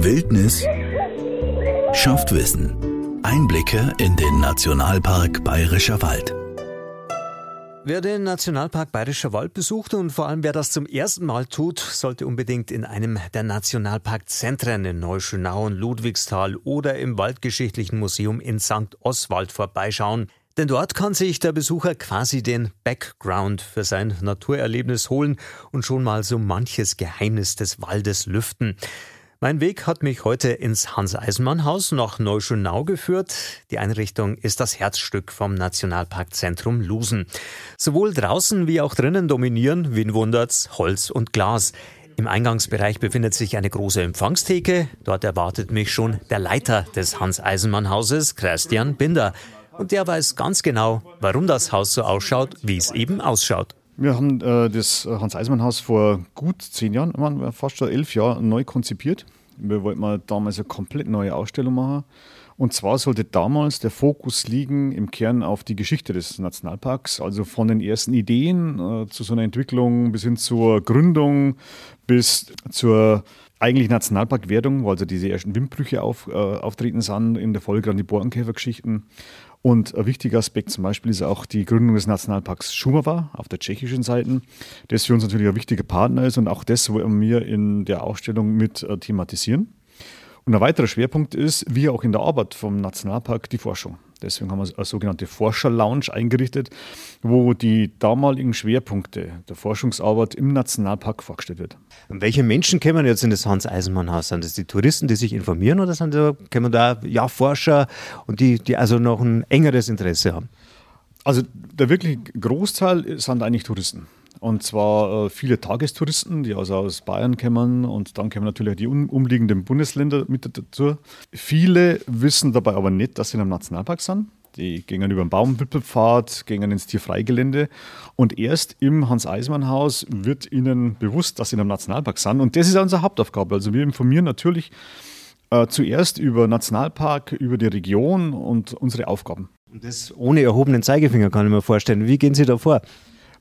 Wildnis schafft Wissen. Einblicke in den Nationalpark Bayerischer Wald. Wer den Nationalpark Bayerischer Wald besucht und vor allem wer das zum ersten Mal tut, sollte unbedingt in einem der Nationalparkzentren in Neuschönau und Ludwigsthal oder im Waldgeschichtlichen Museum in St. Oswald vorbeischauen. Denn dort kann sich der Besucher quasi den Background für sein Naturerlebnis holen und schon mal so manches Geheimnis des Waldes lüften. Mein Weg hat mich heute ins Hans-Eisenmann-Haus nach Neuschönau geführt. Die Einrichtung ist das Herzstück vom Nationalparkzentrum Lusen. Sowohl draußen wie auch drinnen dominieren, wen wundert's, Holz und Glas. Im Eingangsbereich befindet sich eine große Empfangstheke. Dort erwartet mich schon der Leiter des Hans-Eisenmann-Hauses, Christian Binder. Und der weiß ganz genau, warum das Haus so ausschaut, wie es eben ausschaut. Wir haben äh, das Hans-Eismann-Haus vor gut zehn Jahren, fast schon elf Jahren, neu konzipiert. Wir wollten mal damals eine komplett neue Ausstellung machen. Und zwar sollte damals der Fokus liegen im Kern auf die Geschichte des Nationalparks, also von den ersten Ideen äh, zu so einer Entwicklung bis hin zur Gründung, bis zur eigentlich Nationalparkwertung, wo also diese ersten Windbrüche auf, äh, auftreten sind, in der Folge an die Borkenkäfergeschichten. Und ein wichtiger Aspekt zum Beispiel ist auch die Gründung des Nationalparks Šumava auf der tschechischen Seite, das für uns natürlich ein wichtiger Partner ist und auch das wollen wir in der Ausstellung mit äh, thematisieren. Und ein weiterer Schwerpunkt ist, wie auch in der Arbeit vom Nationalpark, die Forschung. Deswegen haben wir eine sogenannte Forscher-Lounge eingerichtet, wo die damaligen Schwerpunkte der Forschungsarbeit im Nationalpark vorgestellt wird. Und welche Menschen kommen jetzt in das Hans-Eisenmann-Haus? Sind das die Touristen, die sich informieren oder sind da, kommen da ja, Forscher und die, die also noch ein engeres Interesse haben? Also der wirklich Großteil sind eigentlich Touristen. Und zwar äh, viele Tagestouristen, die also aus Bayern kommen und dann kommen natürlich die um, umliegenden Bundesländer mit dazu. Viele wissen dabei aber nicht, dass sie in einem Nationalpark sind. Die gehen über den Baumwipfelpfad, gehen ins Tierfreigelände und erst im Hans-Eismann-Haus wird ihnen bewusst, dass sie in einem Nationalpark sind. Und das ist unsere Hauptaufgabe. Also wir informieren natürlich äh, zuerst über Nationalpark, über die Region und unsere Aufgaben. Und das ohne erhobenen Zeigefinger kann ich mir vorstellen. Wie gehen Sie da vor?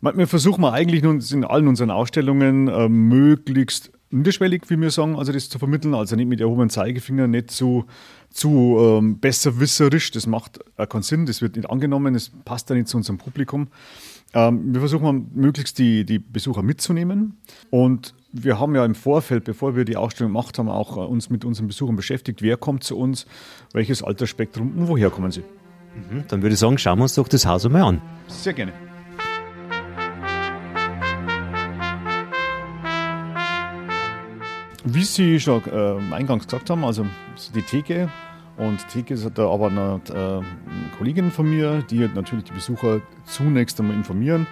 Wir versuchen eigentlich in allen unseren Ausstellungen äh, möglichst niederschwellig, wie wir sagen, also das zu vermitteln, also nicht mit erhobenen Zeigefinger, nicht zu, zu ähm, besserwisserisch, das macht äh, keinen Sinn, das wird nicht angenommen, das passt dann nicht zu unserem Publikum. Ähm, wir versuchen möglichst die, die Besucher mitzunehmen und wir haben ja im Vorfeld, bevor wir die Ausstellung gemacht haben, auch äh, uns mit unseren Besuchern beschäftigt, wer kommt zu uns, welches Altersspektrum und woher kommen sie. Mhm, dann würde ich sagen, schauen wir uns doch das Haus einmal an. Sehr gerne. Wie Sie schon äh, eingangs gesagt haben, also die Theke. Und Theke ist da aber eine, äh, eine Kollegin von mir, die natürlich die Besucher zunächst einmal informieren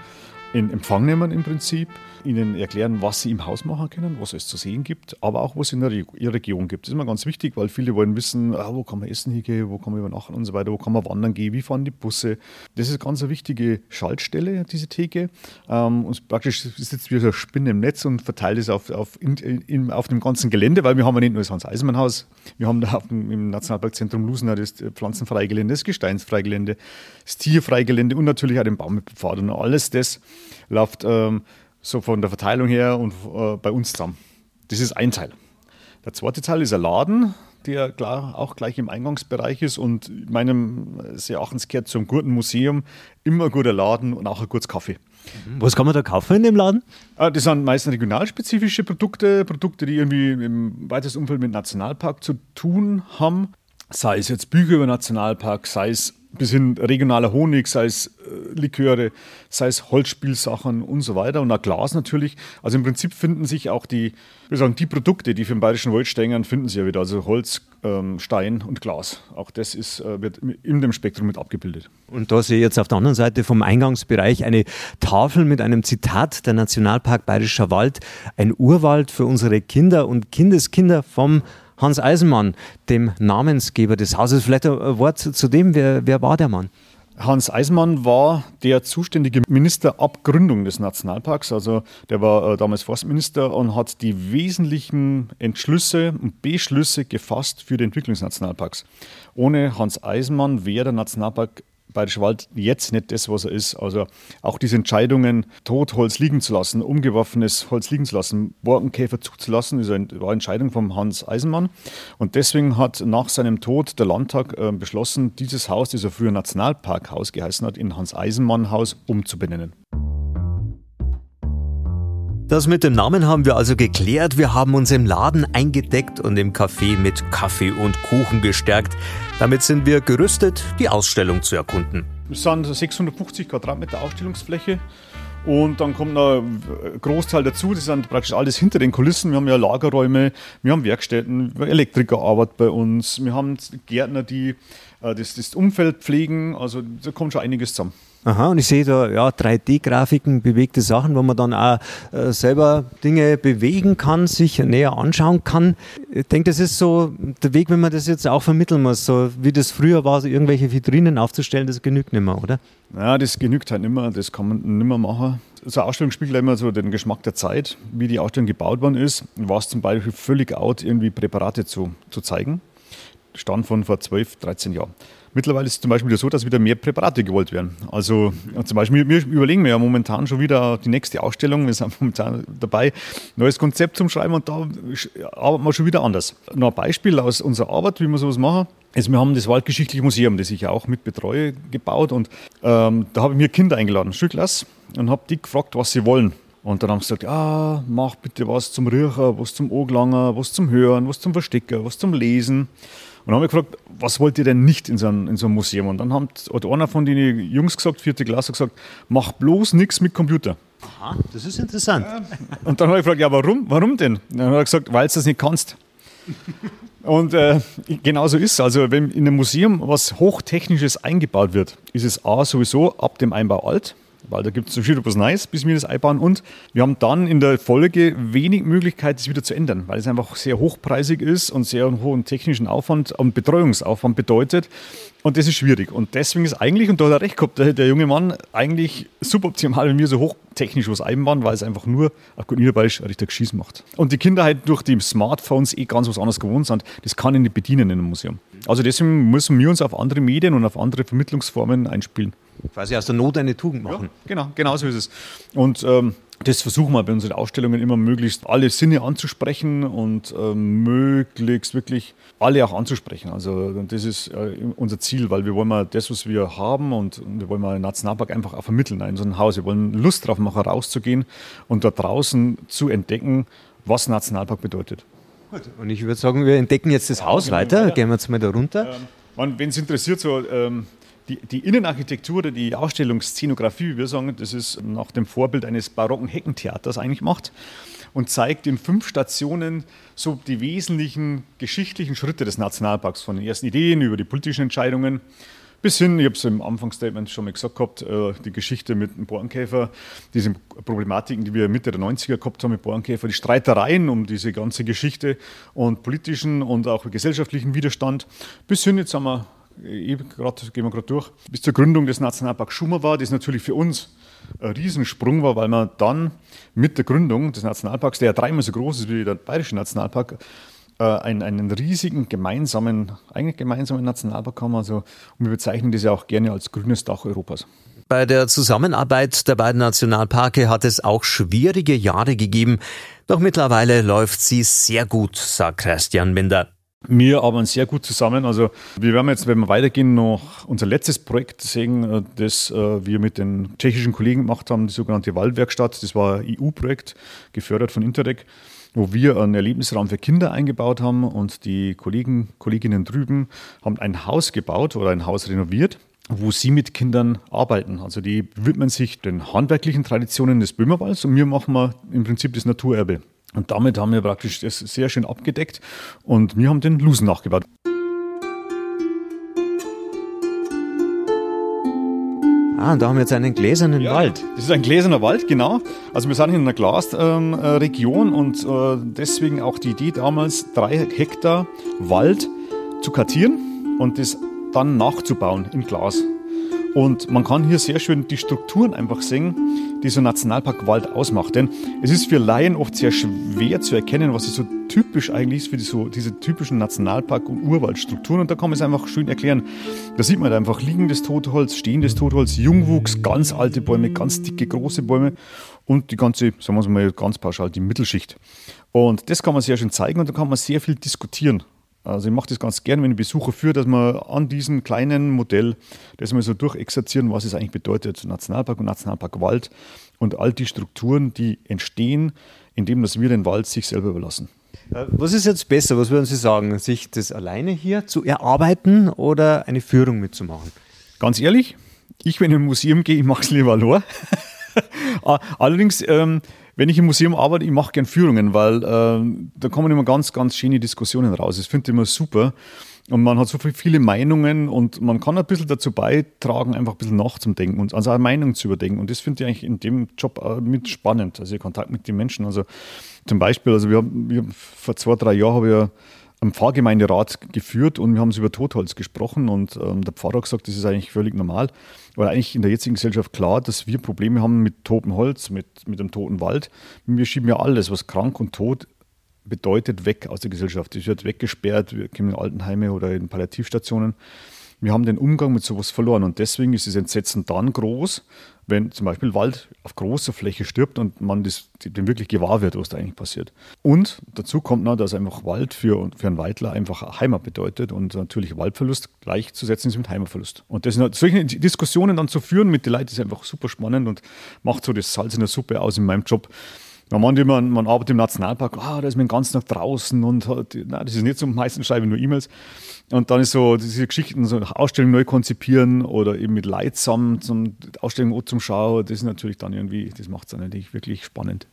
in Empfang nehmen im Prinzip, ihnen erklären, was sie im Haus machen können, was es zu sehen gibt, aber auch was es in der Region gibt. Das ist immer ganz wichtig, weil viele wollen wissen, ah, wo kann man essen hingehen, wo kann man übernachten und so weiter, wo kann man wandern gehen, wie fahren die Busse. Das ist ganz eine wichtige Schaltstelle, diese Theke. Ähm, und praktisch sitzt wie so eine Spinne im Netz und verteilt es auf, auf, in, in, auf dem ganzen Gelände, weil wir haben ja nicht nur das Hans-Eisenmann-Haus, wir haben da dem, im Nationalparkzentrum Lusen das Pflanzenfreigelände, das Gesteinsfreigelände, das Tierfreigelände und natürlich auch den Baumpfad und alles das läuft ähm, so von der Verteilung her und äh, bei uns zusammen. Das ist ein Teil. Der zweite Teil ist ein Laden, der klar auch gleich im Eingangsbereich ist und meinem sehr Erachtens gehört zum guten Museum immer ein guter Laden und auch ein gutes Kaffee. Mhm. Was kann man da kaufen in dem Laden? Äh, das sind meistens regionalspezifische Produkte, Produkte, die irgendwie im weitesten Umfeld mit Nationalpark zu tun haben. Sei es jetzt Bücher über Nationalpark, sei es bis hin regionaler Honig, sei es äh, Liköre, sei es Holzspielsachen und so weiter und auch Glas natürlich. Also im Prinzip finden sich auch die, wir sagen, die Produkte, die für den bayerischen Wald stehen, finden sie ja wieder. Also Holz, ähm, Stein und Glas. Auch das ist, äh, wird in dem Spektrum mit abgebildet. Und da sehe ich jetzt auf der anderen Seite vom Eingangsbereich eine Tafel mit einem Zitat der Nationalpark Bayerischer Wald, ein Urwald für unsere Kinder und Kindeskinder vom Hans Eisenmann, dem Namensgeber des Hauses. Vielleicht ein Wort zu dem, wer, wer war der Mann? Hans Eisenmann war der zuständige Minister ab Gründung des Nationalparks. Also der war äh, damals Forstminister und hat die wesentlichen Entschlüsse und Beschlüsse gefasst für die Entwicklung des Nationalparks. Ohne Hans Eisenmann wäre der Nationalpark Bayerischer Wald jetzt nicht das, was er ist. Also auch diese Entscheidungen, Totholz liegen zu lassen, umgeworfenes Holz liegen zu lassen, Borkenkäfer zuzulassen, ist eine, war eine Entscheidung von Hans Eisenmann. Und deswegen hat nach seinem Tod der Landtag äh, beschlossen, dieses Haus, das er früher Nationalparkhaus geheißen hat, in Hans-Eisenmann-Haus umzubenennen. Das mit dem Namen haben wir also geklärt. Wir haben uns im Laden eingedeckt und im Café mit Kaffee und Kuchen gestärkt. Damit sind wir gerüstet, die Ausstellung zu erkunden. Es sind 650 Quadratmeter Ausstellungsfläche. Und dann kommt noch ein Großteil dazu, das sind praktisch alles hinter den Kulissen. Wir haben ja Lagerräume, wir haben Werkstätten, Elektrikerarbeit bei uns, wir haben Gärtner, die äh, das, das Umfeld pflegen. Also da kommt schon einiges zusammen. Aha, und ich sehe da ja 3D-Grafiken, bewegte Sachen, wo man dann auch äh, selber Dinge bewegen kann, sich näher anschauen kann. Ich denke, das ist so der Weg, wenn man das jetzt auch vermitteln muss, so wie das früher war, so irgendwelche Vitrinen aufzustellen, das genügt nicht mehr, oder? Ja, das genügt halt nicht mehr, das kann man nicht mehr machen. So eine Ausstellung spiegelt immer so den Geschmack der Zeit, wie die Ausstellung gebaut worden ist. War es zum Beispiel völlig out, irgendwie Präparate zu, zu zeigen. Stand von vor 12, 13 Jahren. Mittlerweile ist es zum Beispiel so, dass wieder mehr Präparate gewollt werden. Also zum Beispiel, wir überlegen wir ja momentan schon wieder die nächste Ausstellung. Wir sind momentan dabei, neues Konzept zum Schreiben und da arbeiten wir schon wieder anders. Noch ein Beispiel aus unserer Arbeit, wie wir sowas machen. Also wir haben das Waldgeschichtliche Museum, das ich auch mit betreue, gebaut und ähm, da habe ich mir Kinder eingeladen, Schulklasse, und habe die gefragt, was sie wollen. Und dann haben sie gesagt, ja, mach bitte was zum Riechen, was zum Oglanger, was zum Hören, was zum Verstecken, was zum Lesen. Und dann habe ich gefragt, was wollt ihr denn nicht in so einem, in so einem Museum? Und dann hat, hat einer von den Jungs gesagt, vierte Klasse, gesagt, mach bloß nichts mit Computer. Aha, das ist interessant. Und dann habe ich gefragt, ja, warum? Warum denn? Und dann hat er gesagt, weil du das nicht kannst. Und äh, genau so ist es. Also, wenn in einem Museum was Hochtechnisches eingebaut wird, ist es A sowieso ab dem Einbau alt weil da gibt es viel was Neues, bis wir das einbauen. Und wir haben dann in der Folge wenig Möglichkeit, das wieder zu ändern, weil es einfach sehr hochpreisig ist und sehr hohen technischen Aufwand und Betreuungsaufwand bedeutet. Und das ist schwierig. Und deswegen ist eigentlich, und da hat er recht gehabt, der, der junge Mann eigentlich suboptimal, wenn wir so hochtechnisch was einbauen, weil es einfach nur auf gut Niederbayerisch richtig Schieß macht. Und die Kinder halt durch die Smartphones eh ganz was anderes gewohnt sind, das kann ich nicht bedienen in einem Museum. Also deswegen müssen wir uns auf andere Medien und auf andere Vermittlungsformen einspielen. Quasi aus der Not eine Tugend machen. Ja, genau, genau so ist es. Und ähm, das versuchen wir bei unseren Ausstellungen immer möglichst alle Sinne anzusprechen und ähm, möglichst wirklich alle auch anzusprechen. Also das ist äh, unser Ziel, weil wir wollen mal das, was wir haben und wir wollen mal Nationalpark einfach auch vermitteln in so ein Haus. Wir wollen Lust drauf machen, rauszugehen und da draußen zu entdecken, was Nationalpark bedeutet. Gut, und ich würde sagen, wir entdecken jetzt das Haus genau, weiter. Gehen wir jetzt mal da runter. Ähm, Wenn es interessiert, so ähm, die, die, Innenarchitektur oder die Ausstellungsszenografie, wie wir sagen, das ist nach dem Vorbild eines barocken Heckentheaters eigentlich macht und zeigt in fünf Stationen so die wesentlichen geschichtlichen Schritte des Nationalparks, von den ersten Ideen über die politischen Entscheidungen bis hin, ich habe es im Anfangsstatement schon mal gesagt gehabt, äh, die Geschichte mit dem Borkenkäfer, diese Problematiken, die wir Mitte der 90er gehabt haben mit Borkenkäfer, die Streitereien um diese ganze Geschichte und politischen und auch gesellschaftlichen Widerstand, bis hin, jetzt haben wir grad, gehen wir gerade durch, bis zur Gründung des Nationalparks Schumer war, das natürlich für uns ein Riesensprung war, weil man dann mit der Gründung des Nationalparks, der ja dreimal so groß ist wie der Bayerische Nationalpark, äh, einen, einen riesigen gemeinsamen, eigentlich gemeinsamen Nationalpark haben. Also, und wir bezeichnen das ja auch gerne als grünes Dach Europas. Bei der Zusammenarbeit der beiden Nationalparke hat es auch schwierige Jahre gegeben. Doch mittlerweile läuft sie sehr gut, sagt Christian Binder. Wir arbeiten sehr gut zusammen. Also wir werden jetzt, wenn wir weitergehen, noch unser letztes Projekt sehen, äh, das äh, wir mit den tschechischen Kollegen gemacht haben, die sogenannte Waldwerkstatt. Das war ein EU-Projekt, gefördert von Interreg, wo wir einen Erlebnisraum für Kinder eingebaut haben und die Kollegen, Kolleginnen drüben haben ein Haus gebaut oder ein Haus renoviert wo sie mit Kindern arbeiten. Also die widmen sich den handwerklichen Traditionen des Böhmerwalds und wir machen mal im Prinzip das Naturerbe. Und damit haben wir praktisch das sehr schön abgedeckt und wir haben den Lusen nachgebaut. Ah, und da haben wir jetzt einen gläsernen ja, Wald. Das ist ein gläserner Wald, genau. Also wir sind in einer Glasregion ähm, und äh, deswegen auch die Idee damals, drei Hektar Wald zu kartieren und das dann nachzubauen in Glas. Und man kann hier sehr schön die Strukturen einfach sehen, die so Nationalpark Wald ausmacht. Denn es ist für Laien oft sehr schwer zu erkennen, was es so typisch eigentlich ist für die, so, diese typischen Nationalpark- und Urwaldstrukturen. Und da kann man es einfach schön erklären. Da sieht man halt einfach liegendes Totholz, stehendes Totholz, Jungwuchs, ganz alte Bäume, ganz dicke, große Bäume und die ganze, sagen wir mal ganz pauschal, die Mittelschicht. Und das kann man sehr schön zeigen und da kann man sehr viel diskutieren. Also ich mache das ganz gern, wenn ich Besucher führe, dass wir an diesem kleinen Modell das mal so durchexerzieren, was es eigentlich bedeutet, Nationalpark und Nationalparkwald und all die Strukturen, die entstehen, indem dass wir den Wald sich selber überlassen. Äh, was ist jetzt besser, was würden Sie sagen, sich das alleine hier zu erarbeiten oder eine Führung mitzumachen? Ganz ehrlich, ich, wenn ich in ein Museum gehe, ich mache es lieber allein. Allerdings, ähm, wenn ich im Museum arbeite, ich mache gerne Führungen, weil äh, da kommen immer ganz, ganz schöne Diskussionen raus. Das finde ich immer super. Und man hat so viele Meinungen und man kann ein bisschen dazu beitragen, einfach ein bisschen nachzudenken und also eine Meinung zu überdenken. Und das finde ich eigentlich in dem Job mit spannend, also Kontakt mit den Menschen. Also zum Beispiel, also wir haben, wir, vor zwei, drei Jahren habe ich am Pfarrgemeinderat geführt und wir haben über Totholz gesprochen und ähm, der Pfarrer hat gesagt, das ist eigentlich völlig normal, weil eigentlich in der jetzigen Gesellschaft klar, dass wir Probleme haben mit totem Holz, mit, mit dem toten Wald. Wir schieben ja alles, was krank und tot bedeutet, weg aus der Gesellschaft. Es wird weggesperrt, wir kommen in Altenheime oder in Palliativstationen. Wir haben den Umgang mit sowas verloren und deswegen ist das Entsetzen dann groß, wenn zum Beispiel Wald auf großer Fläche stirbt und man das, dem wirklich gewahr wird, was da eigentlich passiert. Und dazu kommt noch, dass einfach Wald für, für einen Waldler einfach Heimat bedeutet und natürlich Waldverlust gleichzusetzen ist mit Heimatverlust. Und das sind, solche Diskussionen dann zu führen mit den Leuten ist einfach super spannend und macht so das Salz in der Suppe aus in meinem Job. Man meint immer, man arbeitet im Nationalpark, ah, da ist man den ganzen Tag draußen und hat, na, das ist nicht so, meistens schreibe ich nur E-Mails. Und dann ist so diese Geschichten, so Ausstellungen neu konzipieren oder eben mit Leid zusammen zum Ausstellungen zum Schauen, das ist natürlich dann irgendwie, das macht es dann natürlich wirklich spannend.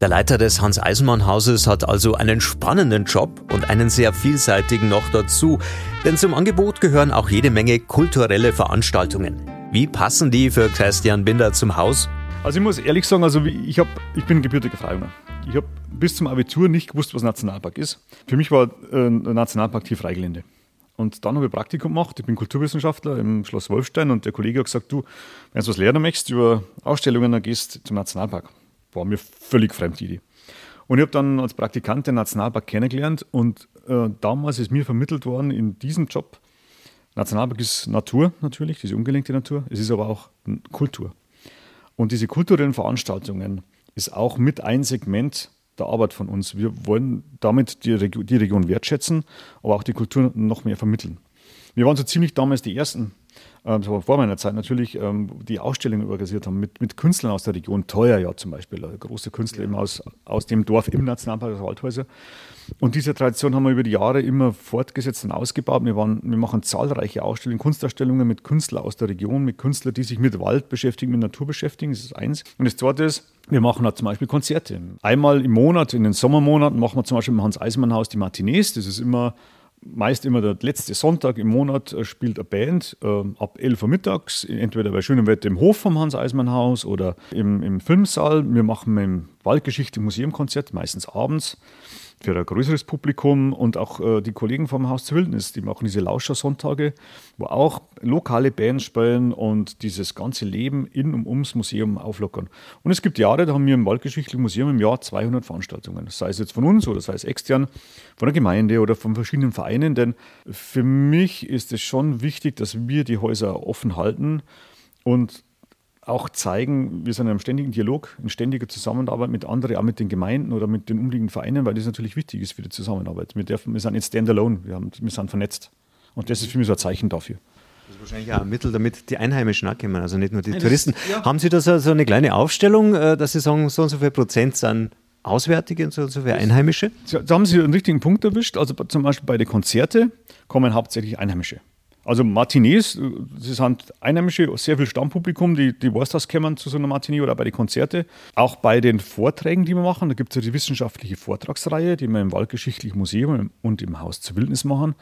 Der Leiter des Hans-Eisenmann-Hauses hat also einen spannenden Job und einen sehr vielseitigen noch dazu, denn zum Angebot gehören auch jede Menge kulturelle Veranstaltungen. Wie passen die für Christian Binder zum Haus? Also ich muss ehrlich sagen, also ich, hab, ich bin gebürtiger Freiunger. Ich habe bis zum Abitur nicht gewusst, was Nationalpark ist. Für mich war äh, Nationalpark hier Freigelände. Und dann habe ich Praktikum gemacht. Ich bin Kulturwissenschaftler im Schloss Wolfstein und der Kollege hat gesagt, du, wenn du was lernen möchtest über Ausstellungen, dann gehst zum Nationalpark. War mir völlig fremd, die Idee. Und ich habe dann als Praktikant den Nationalpark kennengelernt und äh, damals ist mir vermittelt worden in diesem Job, Nationalpark ist Natur natürlich, diese ungelenkte Natur, es ist aber auch Kultur. Und diese kulturellen Veranstaltungen ist auch mit ein Segment der Arbeit von uns. Wir wollen damit die, Region, die Region wertschätzen, aber auch die Kultur noch mehr vermitteln. Wir waren so ziemlich damals die Ersten, ähm, das war vor meiner Zeit natürlich, ähm, die Ausstellungen organisiert haben mit, mit Künstlern aus der Region. Teuer ja zum Beispiel, große Künstler ja. eben aus, aus dem Dorf im Nationalpark Waldhäuser. Und diese Tradition haben wir über die Jahre immer fortgesetzt und ausgebaut. Wir, waren, wir machen zahlreiche Ausstellungen, Kunstausstellungen mit Künstlern aus der Region, mit Künstlern, die sich mit Wald beschäftigen, mit Natur beschäftigen. Das ist eins. Und das zweite ist, wir machen halt zum Beispiel Konzerte. Einmal im Monat, in den Sommermonaten, machen wir zum Beispiel im Hans-Eisenmann-Haus die Matinees. Das ist immer meist immer der letzte Sonntag im Monat äh, spielt eine Band äh, ab 11 Uhr mittags, entweder bei schönem Wetter im Hof vom Hans-Eismann-Haus oder im, im Filmsaal. Wir machen im Waldgeschichte Museumkonzert, meistens abends für ein größeres Publikum und auch äh, die Kollegen vom Haus zur Wildnis, die machen diese Lauscher-Sonntage, wo auch lokale Bands spielen und dieses ganze Leben in und ums Museum auflockern. Und es gibt Jahre, da haben wir im Waldgeschichtlichen Museum im Jahr 200 Veranstaltungen, sei es jetzt von uns oder sei es extern, von der Gemeinde oder von verschiedenen Vereinen, denn für mich ist es schon wichtig, dass wir die Häuser offen halten und auch zeigen, wir sind in einem ständigen Dialog, in ständiger Zusammenarbeit mit anderen, auch mit den Gemeinden oder mit den umliegenden Vereinen, weil das natürlich wichtig ist für die Zusammenarbeit. Wir, dürfen, wir sind nicht standalone, wir, haben, wir sind vernetzt. Und das ist für mich so ein Zeichen dafür. Das ist wahrscheinlich auch ein Mittel, damit die Einheimischen auch kommen, also nicht nur die Touristen. ja. Haben Sie da so, so, eine kleine Aufstellung, äh, dass Sie sagen, so und so viel Prozent sind Auswärtige und so und so viel Einheimische? Da haben Sie einen richtigen Punkt erwischt. Also zum Beispiel bei den Konzerten kommen hauptsächlich Einheimische. Also Martinez, sie sind Einheimische, sehr viel Stammpublikum, die, die weiß das kommen zu so einer Martinet oder bei den Konzerten. Auch bei den Vorträgen, die wir machen, da gibt es ja die wissenschaftliche Vortragsreihe, die wir im Waldgeschichtlichen Museum und im Haus zur Wildnis machen.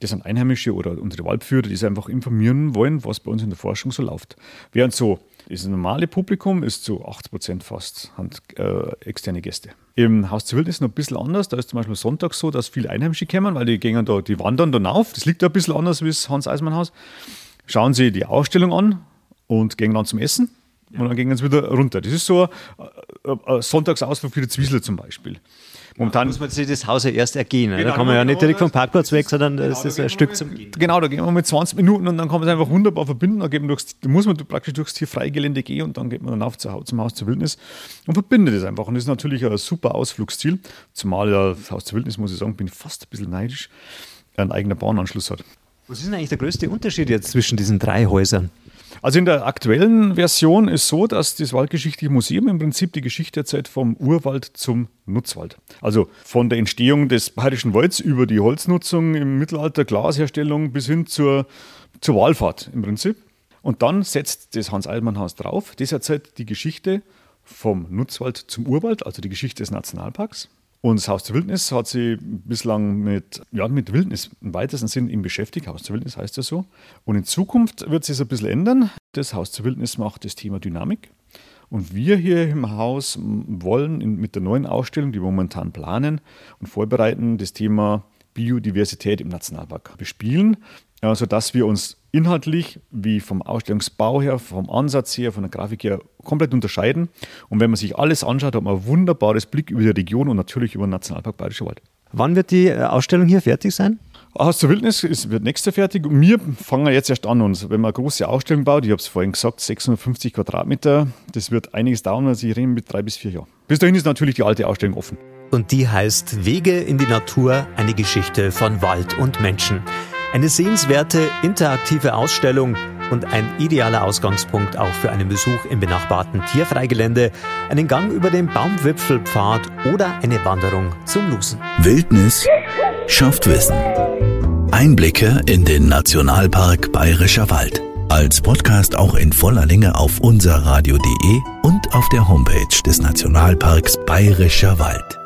Das sind Einheimische oder unsere Waldführer, die sich einfach informieren wollen, was bei uns in der Forschung so läuft. Während so das normale Publikum ist zu 80 Prozent fast Hand, äh, externe Gäste. Im Haus zur Wildnis noch ein bisschen anders. Da ist zum Beispiel Sonntag so, dass viele Einheimische kommen, weil die gehen da, die wandern dann auf. Das liegt da ein bisschen anders wie das Hans-Eismann-Haus. schauen sie die Ausstellung an und gehen dann zum Essen. Und dann gehen sie wieder runter. Das ist so Sonntagsausflug für die Zwiesler zum Beispiel. Momentan muss man sich das Haus ja erst ergehen. Genau, da kann man ja nicht direkt vom Parkplatz weg, sondern genau, das ist ein Stück zum. Genau, da gehen wir mit 20 Minuten und dann kann man es einfach wunderbar verbinden. Da, durchs, da muss man praktisch durchs Tierfreigelände gehen und dann geht man dann auf zum Haus zur Wildnis und verbindet es einfach. Und das ist natürlich ein super Ausflugsziel. Zumal ja das Haus zur Wildnis, muss ich sagen, bin ich fast ein bisschen neidisch, einen eigenen Bahnanschluss hat. Was ist denn eigentlich der größte Unterschied jetzt zwischen diesen drei Häusern? Also in der aktuellen Version ist so, dass das Waldgeschichtliche Museum im Prinzip die Geschichte erzählt vom Urwald zum Nutzwald. Also von der Entstehung des Bayerischen Walds über die Holznutzung im Mittelalter, Glasherstellung bis hin zur, zur Walfahrt im Prinzip. Und dann setzt das Hans-Eilmann-Haus drauf. Das erzählt die Geschichte vom Nutzwald zum Urwald, also die Geschichte des Nationalparks. Und das Haus zur Wildnis hat sich bislang mit, ja, mit Wildnis im weitesten Sinn eben beschäftigt. Haus zur Wildnis heißt ja so. Und in Zukunft wird sich das ein bisschen ändern. Das Haus zur Wildnis macht das Thema Dynamik. Und wir hier im Haus wollen in, mit der neuen Ausstellung, die wir momentan planen und vorbereiten, das Thema Biodiversität im Nationalpark bespielen, sodass wir uns inhaltlich wie vom Ausstellungsbau her, vom Ansatz her, von der Grafik her komplett unterscheiden. Und wenn man sich alles anschaut, hat man ein wunderbares Blick über die Region und natürlich über den Nationalpark Bayerischer Wald. Wann wird die äh, Ausstellung hier fertig sein? Haus zur Wildnis ist, wird nächste fertig. Und wir fangen jetzt erst an. Und wenn man eine große Ausstellung baut, ich habe es vorhin gesagt, 650 Quadratmeter, das wird einiges dauern. Also ich rede mit drei bis vier Jahren. Bis dahin ist natürlich die alte Ausstellung offen. Und die heißt Wege in die Natur, eine Geschichte von Wald und Menschen. Eine sehenswerte, interaktive Ausstellung und ein idealer Ausgangspunkt auch für einen Besuch im benachbarten Tierfreigelände, einen Gang über den Baumwipfelpfad oder eine Wanderung zum Lusen. Wildnis schafft Wissen. Einblicke in den Nationalpark Bayerischer Wald. Als Podcast auch in voller Länge auf unserradio.de und auf der Homepage des Nationalparks Bayerischer Wald.